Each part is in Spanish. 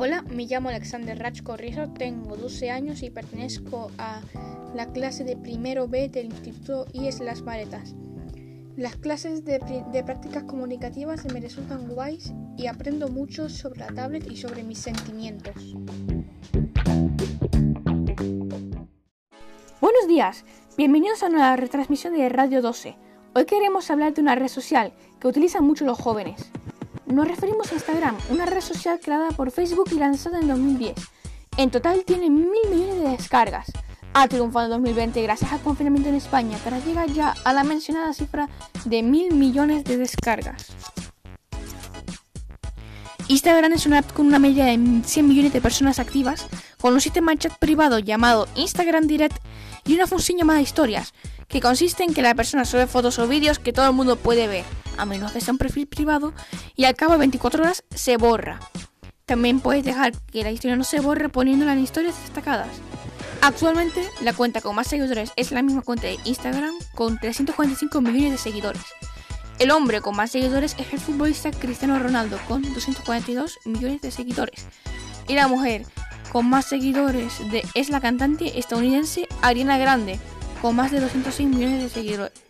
Me llamo Alexander Rach Corrizo, tengo 12 años y pertenezco a la clase de primero B del Instituto IES Las Maretas. Las clases de, de, prácticas comunicativas me resultan guays y aprendo mucho sobre la tablet y sobre mis sentimientos. Buenos días, bienvenidos a una retransmisión de Radio 12. Hoy queremos hablar de una red social que utilizan mucho los jóvenes. Nos referimos a Instagram, una red social creada por Facebook y lanzada en 2010. En total tiene mil millones de descargas. Ha triunfado en 2020 gracias al confinamiento en España para llegar ya a la mencionada cifra de mil millones de descargas. Instagram es una app con una media de 100 millones de personas activas, con un sistema de chat privado llamado Instagram Direct y una función llamada Historias, que consiste en que la persona sube fotos o vídeos que todo el mundo puede ver a menos que sea un perfil privado, y al cabo de 24 horas se borra. También puedes dejar que la historia no se borre poniéndola en historias destacadas. Actualmente, la cuenta con más seguidores es la misma cuenta de Instagram con 345 millones de seguidores. El hombre con más seguidores es el futbolista Cristiano Ronaldo con 242 millones de seguidores. Y la mujer con más seguidores es la cantante estadounidense Ariana Grande con más de 206 millones de seguidores.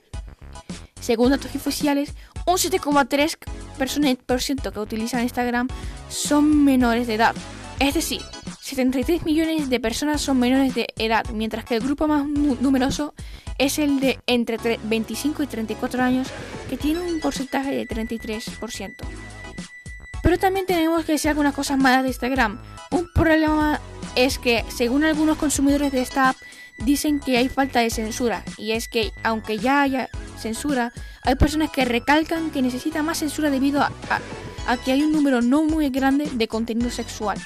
Según datos oficiales, un 7,3% que utilizan Instagram son menores de edad. Es decir, 73 millones de personas son menores de edad, mientras que el grupo más numeroso es el de entre 25 y 34 años, que tiene un porcentaje de 33%. Pero también tenemos que decir algunas cosas malas de Instagram. Un problema es que, según algunos consumidores de esta app, dicen que hay falta de censura, y es que, aunque ya haya censura, hay personas que recalcan que necesita más censura debido a, que hay un número no muy grande de contenido sexual.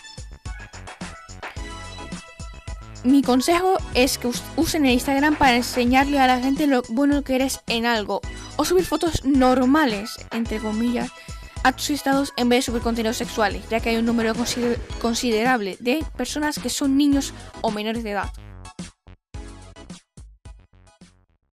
Mi consejo es que usen el Instagram para enseñarle a la gente lo bueno que eres en algo o subir fotos normales, entre comillas, a tus estados en vez de subir contenidos sexuales, ya que hay un número considerable de personas que son niños o menores de edad.